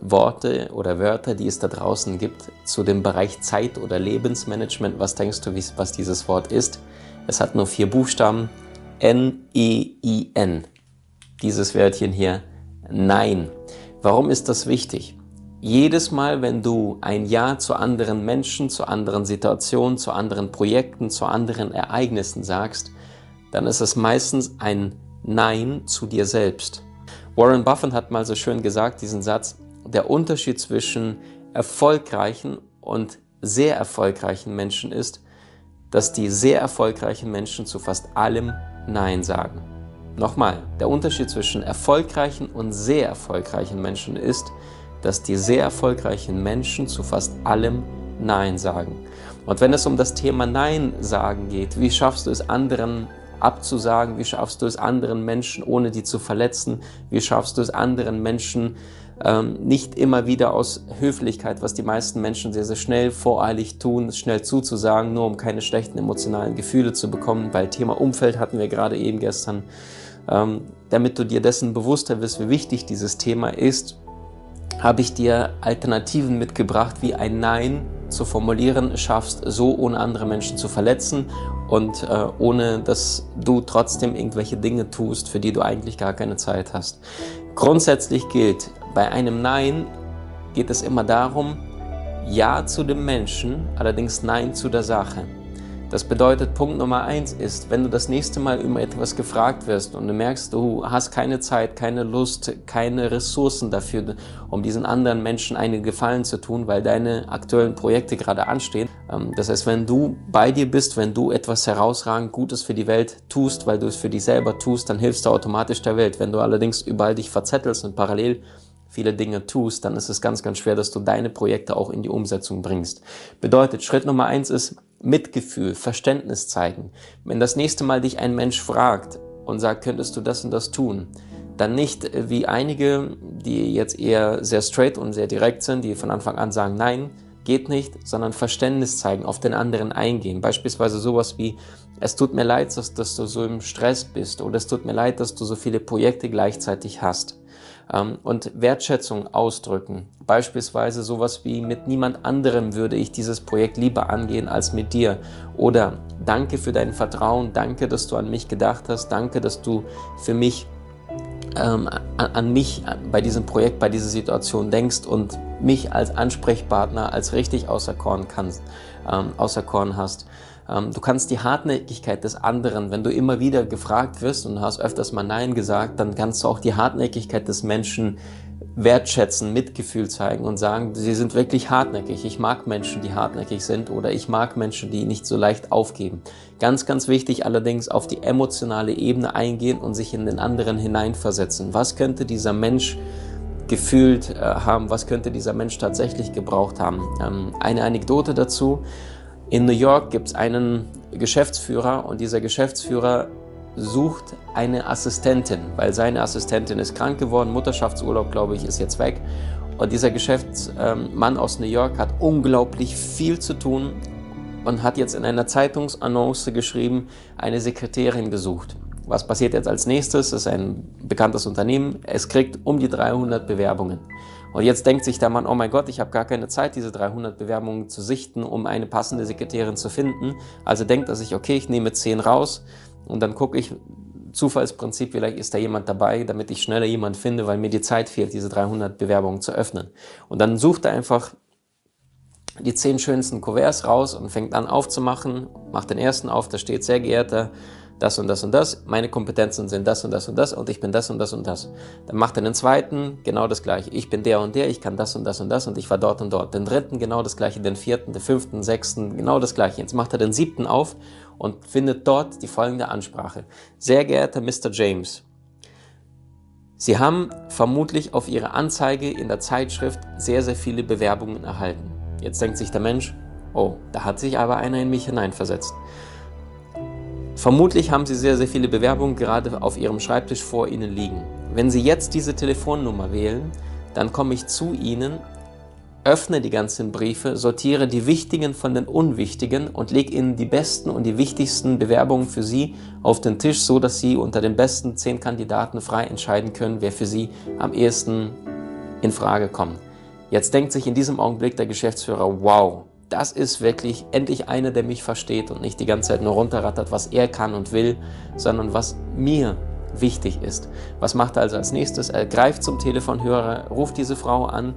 Worte oder Wörter, die es da draußen gibt, zu dem Bereich Zeit- oder Lebensmanagement. Was denkst du, was dieses Wort ist? Es hat nur vier Buchstaben. N-E-I-N. Dieses Wörtchen hier. Nein. Warum ist das wichtig? Jedes Mal, wenn du ein Ja zu anderen Menschen, zu anderen Situationen, zu anderen Projekten, zu anderen Ereignissen sagst, dann ist es meistens ein Nein zu dir selbst. Warren Buffett hat mal so schön gesagt, diesen Satz, der Unterschied zwischen erfolgreichen und sehr erfolgreichen Menschen ist, dass die sehr erfolgreichen Menschen zu fast allem Nein sagen. Nochmal, der Unterschied zwischen erfolgreichen und sehr erfolgreichen Menschen ist, dass die sehr erfolgreichen Menschen zu fast allem Nein sagen. Und wenn es um das Thema Nein sagen geht, wie schaffst du es anderen abzusagen, wie schaffst du es anderen Menschen, ohne die zu verletzen, wie schaffst du es anderen Menschen, ähm, nicht immer wieder aus Höflichkeit, was die meisten Menschen sehr, sehr schnell voreilig tun, schnell zuzusagen, nur um keine schlechten emotionalen Gefühle zu bekommen, weil Thema Umfeld hatten wir gerade eben gestern. Ähm, damit du dir dessen bewusster wirst, wie wichtig dieses Thema ist, habe ich dir Alternativen mitgebracht, wie ein Nein zu formulieren schaffst, so ohne andere Menschen zu verletzen und äh, ohne dass du trotzdem irgendwelche Dinge tust, für die du eigentlich gar keine Zeit hast. Grundsätzlich gilt, bei einem Nein geht es immer darum, Ja zu dem Menschen, allerdings Nein zu der Sache. Das bedeutet, Punkt Nummer eins ist, wenn du das nächste Mal über etwas gefragt wirst und du merkst, du hast keine Zeit, keine Lust, keine Ressourcen dafür, um diesen anderen Menschen einen Gefallen zu tun, weil deine aktuellen Projekte gerade anstehen. Ähm, das heißt, wenn du bei dir bist, wenn du etwas herausragend Gutes für die Welt tust, weil du es für dich selber tust, dann hilfst du automatisch der Welt. Wenn du allerdings überall dich verzettelst und parallel viele Dinge tust, dann ist es ganz, ganz schwer, dass du deine Projekte auch in die Umsetzung bringst. Bedeutet, Schritt Nummer eins ist Mitgefühl, Verständnis zeigen. Wenn das nächste Mal dich ein Mensch fragt und sagt, könntest du das und das tun, dann nicht wie einige, die jetzt eher sehr straight und sehr direkt sind, die von Anfang an sagen, nein, geht nicht, sondern Verständnis zeigen, auf den anderen eingehen. Beispielsweise sowas wie, es tut mir leid, dass, dass du so im Stress bist oder es tut mir leid, dass du so viele Projekte gleichzeitig hast und Wertschätzung ausdrücken. Beispielsweise sowas wie mit niemand anderem würde ich dieses Projekt lieber angehen als mit dir. Oder danke für dein Vertrauen, danke, dass du an mich gedacht hast, danke, dass du für mich ähm, an, an, mich bei diesem Projekt, bei dieser Situation denkst und mich als Ansprechpartner als richtig außer Korn, kannst, ähm, außer Korn hast. Ähm, du kannst die Hartnäckigkeit des anderen, wenn du immer wieder gefragt wirst und hast öfters mal Nein gesagt, dann kannst du auch die Hartnäckigkeit des Menschen wertschätzen, Mitgefühl zeigen und sagen, sie sind wirklich hartnäckig. Ich mag Menschen, die hartnäckig sind oder ich mag Menschen, die nicht so leicht aufgeben. Ganz, ganz wichtig allerdings auf die emotionale Ebene eingehen und sich in den anderen hineinversetzen. Was könnte dieser Mensch gefühlt äh, haben? Was könnte dieser Mensch tatsächlich gebraucht haben? Ähm, eine Anekdote dazu. In New York gibt es einen Geschäftsführer und dieser Geschäftsführer sucht eine Assistentin, weil seine Assistentin ist krank geworden, Mutterschaftsurlaub, glaube ich, ist jetzt weg. Und dieser Geschäftsmann aus New York hat unglaublich viel zu tun und hat jetzt in einer Zeitungsannonce geschrieben, eine Sekretärin gesucht. Was passiert jetzt als nächstes? Das ist ein bekanntes Unternehmen. Es kriegt um die 300 Bewerbungen. Und jetzt denkt sich der Mann, oh mein Gott, ich habe gar keine Zeit, diese 300 Bewerbungen zu sichten, um eine passende Sekretärin zu finden. Also denkt er sich, okay, ich nehme 10 raus und dann gucke ich, Zufallsprinzip, vielleicht ist da jemand dabei, damit ich schneller jemand finde, weil mir die Zeit fehlt, diese 300 Bewerbungen zu öffnen. Und dann sucht er einfach die 10 schönsten Kuverts raus und fängt an aufzumachen, macht den ersten auf, da steht, sehr geehrter das und das und das, meine Kompetenzen sind das und das und das und ich bin das und das und das. Dann macht er den zweiten genau das gleiche. Ich bin der und der, ich kann das und das und das und ich war dort und dort. Den dritten genau das gleiche, den vierten, den fünften, sechsten genau das gleiche. Jetzt macht er den siebten auf und findet dort die folgende Ansprache. Sehr geehrter Mr. James, Sie haben vermutlich auf Ihre Anzeige in der Zeitschrift sehr, sehr viele Bewerbungen erhalten. Jetzt denkt sich der Mensch, oh, da hat sich aber einer in mich hineinversetzt. Vermutlich haben Sie sehr, sehr viele Bewerbungen gerade auf Ihrem Schreibtisch vor Ihnen liegen. Wenn Sie jetzt diese Telefonnummer wählen, dann komme ich zu Ihnen öffne die ganzen Briefe, sortiere die wichtigen von den unwichtigen und lege ihnen die besten und die wichtigsten Bewerbungen für Sie auf den Tisch, so dass Sie unter den besten zehn Kandidaten frei entscheiden können, wer für Sie am ehesten in Frage kommt. Jetzt denkt sich in diesem Augenblick der Geschäftsführer, wow, das ist wirklich endlich einer, der mich versteht und nicht die ganze Zeit nur runterrattert, was er kann und will, sondern was mir wichtig ist. Was macht er also als nächstes? Er greift zum Telefonhörer, ruft diese Frau an,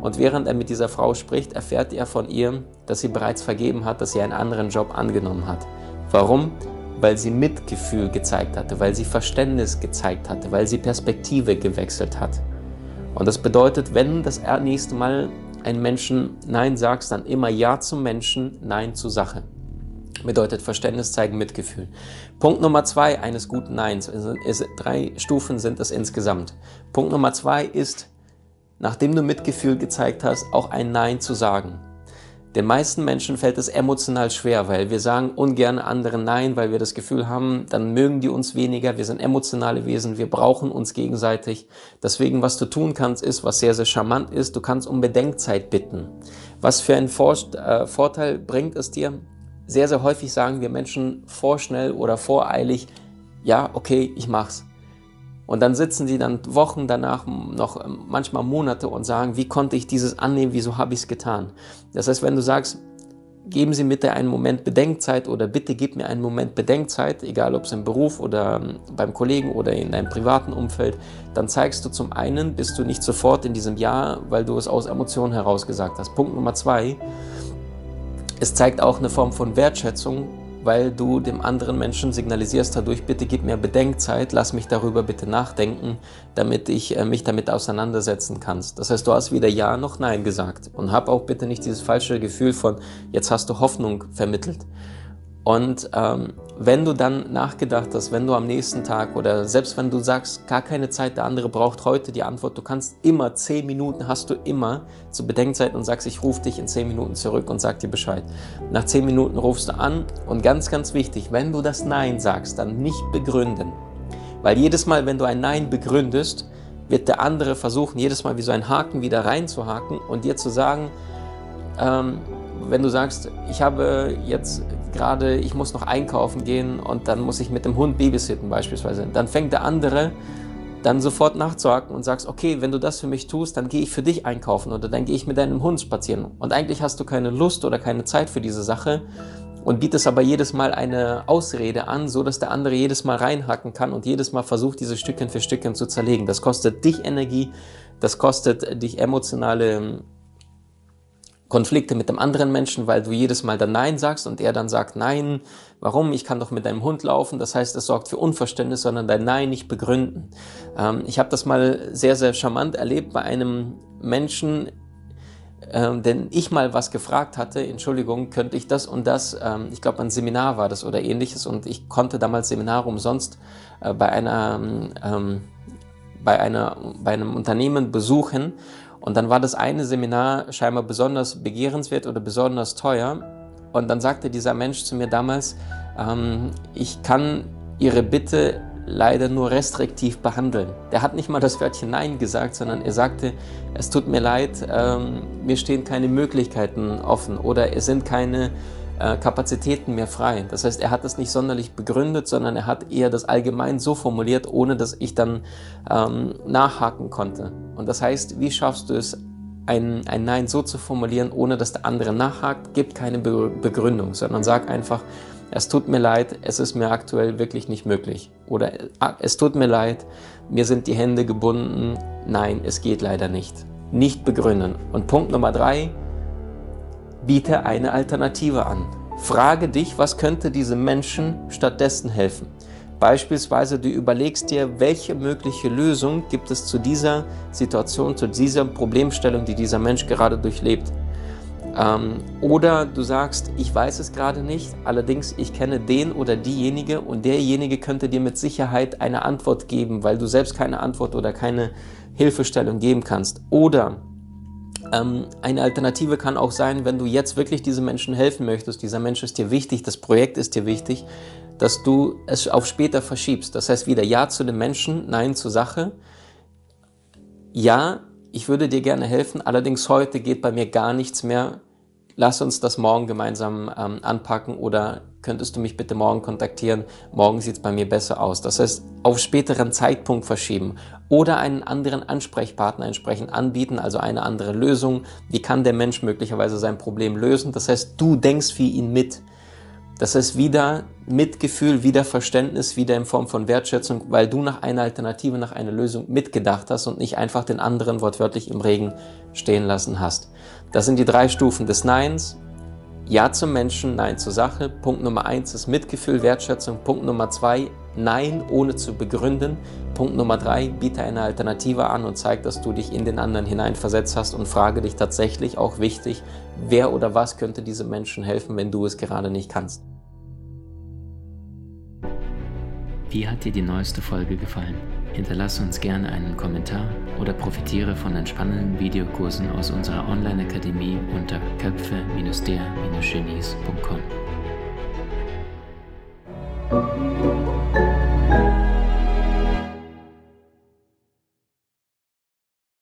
und während er mit dieser Frau spricht, erfährt er von ihr, dass sie bereits vergeben hat, dass sie einen anderen Job angenommen hat. Warum? Weil sie Mitgefühl gezeigt hatte, weil sie Verständnis gezeigt hatte, weil sie Perspektive gewechselt hat. Und das bedeutet, wenn das nächste Mal ein Menschen Nein sagst, dann immer Ja zum Menschen, Nein zur Sache. Bedeutet Verständnis zeigen, Mitgefühl. Punkt Nummer zwei eines guten Neins, ist, drei Stufen sind es insgesamt. Punkt Nummer zwei ist, nachdem du Mitgefühl gezeigt hast, auch ein Nein zu sagen. Den meisten Menschen fällt es emotional schwer, weil wir sagen ungern anderen Nein, weil wir das Gefühl haben, dann mögen die uns weniger. Wir sind emotionale Wesen, wir brauchen uns gegenseitig. Deswegen, was du tun kannst, ist, was sehr, sehr charmant ist, du kannst um Bedenkzeit bitten. Was für einen Vor äh, Vorteil bringt es dir? Sehr, sehr häufig sagen wir Menschen vorschnell oder voreilig, ja, okay, ich mach's. Und dann sitzen sie dann Wochen danach, noch ähm, manchmal Monate und sagen, wie konnte ich dieses annehmen, wieso habe ich es getan? Das heißt, wenn du sagst, geben Sie bitte einen Moment Bedenkzeit oder bitte gib mir einen Moment Bedenkzeit, egal ob es im Beruf oder ähm, beim Kollegen oder in deinem privaten Umfeld, dann zeigst du zum einen, bist du nicht sofort in diesem Ja, weil du es aus Emotionen heraus gesagt hast. Punkt Nummer zwei, es zeigt auch eine Form von Wertschätzung weil du dem anderen Menschen signalisierst dadurch, bitte gib mir Bedenkzeit, lass mich darüber bitte nachdenken, damit ich äh, mich damit auseinandersetzen kann. Das heißt, du hast weder Ja noch Nein gesagt und hab auch bitte nicht dieses falsche Gefühl von, jetzt hast du Hoffnung vermittelt. Und ähm, wenn du dann nachgedacht hast, wenn du am nächsten Tag oder selbst wenn du sagst, gar keine Zeit, der andere braucht heute die Antwort, du kannst immer zehn Minuten hast du immer zur Bedenkzeit und sagst, ich rufe dich in zehn Minuten zurück und sag dir Bescheid. Nach zehn Minuten rufst du an und ganz, ganz wichtig, wenn du das Nein sagst, dann nicht begründen. Weil jedes Mal, wenn du ein Nein begründest, wird der andere versuchen, jedes Mal wie so ein Haken wieder reinzuhaken und dir zu sagen, ähm, wenn du sagst, ich habe jetzt gerade, ich muss noch einkaufen gehen und dann muss ich mit dem Hund babysitten beispielsweise, dann fängt der andere dann sofort nachzuhaken und sagst, okay, wenn du das für mich tust, dann gehe ich für dich einkaufen oder dann gehe ich mit deinem Hund spazieren. Und eigentlich hast du keine Lust oder keine Zeit für diese Sache und bietest aber jedes Mal eine Ausrede an, so dass der andere jedes Mal reinhacken kann und jedes Mal versucht, diese Stückchen für Stückchen zu zerlegen. Das kostet dich Energie, das kostet dich emotionale Konflikte mit dem anderen Menschen, weil du jedes Mal dann Nein sagst und er dann sagt Nein, warum? Ich kann doch mit deinem Hund laufen. Das heißt, es sorgt für Unverständnis, sondern dein Nein nicht begründen. Ähm, ich habe das mal sehr, sehr charmant erlebt bei einem Menschen, ähm, denn ich mal was gefragt hatte, Entschuldigung, könnte ich das und das, ähm, ich glaube ein Seminar war das oder ähnliches und ich konnte damals Seminare umsonst äh, bei einer, ähm, bei einer, bei einem Unternehmen besuchen und dann war das eine Seminar scheinbar besonders begehrenswert oder besonders teuer. Und dann sagte dieser Mensch zu mir damals, ähm, ich kann Ihre Bitte leider nur restriktiv behandeln. Der hat nicht mal das Wörtchen Nein gesagt, sondern er sagte, es tut mir leid, ähm, mir stehen keine Möglichkeiten offen oder es sind keine äh, Kapazitäten mehr frei. Das heißt, er hat das nicht sonderlich begründet, sondern er hat eher das allgemein so formuliert, ohne dass ich dann ähm, nachhaken konnte. Und das heißt, wie schaffst du es, ein, ein Nein so zu formulieren, ohne dass der andere nachhakt? Gib keine Be Begründung, sondern sag einfach, es tut mir leid, es ist mir aktuell wirklich nicht möglich. Oder ah, es tut mir leid, mir sind die Hände gebunden. Nein, es geht leider nicht. Nicht begründen. Und Punkt Nummer drei, biete eine Alternative an. Frage dich, was könnte diesem Menschen stattdessen helfen. Beispielsweise du überlegst dir, welche mögliche Lösung gibt es zu dieser Situation, zu dieser Problemstellung, die dieser Mensch gerade durchlebt. Ähm, oder du sagst, ich weiß es gerade nicht, allerdings ich kenne den oder diejenige und derjenige könnte dir mit Sicherheit eine Antwort geben, weil du selbst keine Antwort oder keine Hilfestellung geben kannst. Oder ähm, eine Alternative kann auch sein, wenn du jetzt wirklich diesem Menschen helfen möchtest, dieser Mensch ist dir wichtig, das Projekt ist dir wichtig, dass du es auf später verschiebst. Das heißt wieder Ja zu dem Menschen, Nein zur Sache. Ja, ich würde dir gerne helfen, allerdings heute geht bei mir gar nichts mehr lass uns das morgen gemeinsam ähm, anpacken oder könntest du mich bitte morgen kontaktieren? Morgen sieht es bei mir besser aus. Das heißt, auf späteren Zeitpunkt verschieben oder einen anderen Ansprechpartner entsprechend anbieten, also eine andere Lösung. Wie kann der Mensch möglicherweise sein Problem lösen? Das heißt, du denkst für ihn mit. Das heißt wieder Mitgefühl, wieder Verständnis, wieder in Form von Wertschätzung, weil du nach einer Alternative, nach einer Lösung mitgedacht hast und nicht einfach den anderen wortwörtlich im Regen stehen lassen hast. Das sind die drei Stufen des Neins. Ja zum Menschen, Nein zur Sache. Punkt Nummer eins ist Mitgefühl, Wertschätzung. Punkt Nummer zwei, Nein ohne zu begründen. Punkt Nummer drei, biete eine Alternative an und zeig, dass du dich in den anderen hineinversetzt hast und frage dich tatsächlich auch wichtig, wer oder was könnte diesem Menschen helfen, wenn du es gerade nicht kannst. Wie hat dir die neueste Folge gefallen? Hinterlasse uns gerne einen Kommentar oder profitiere von entspannenden Videokursen aus unserer Online-Akademie unter köpfe-der-genies.com.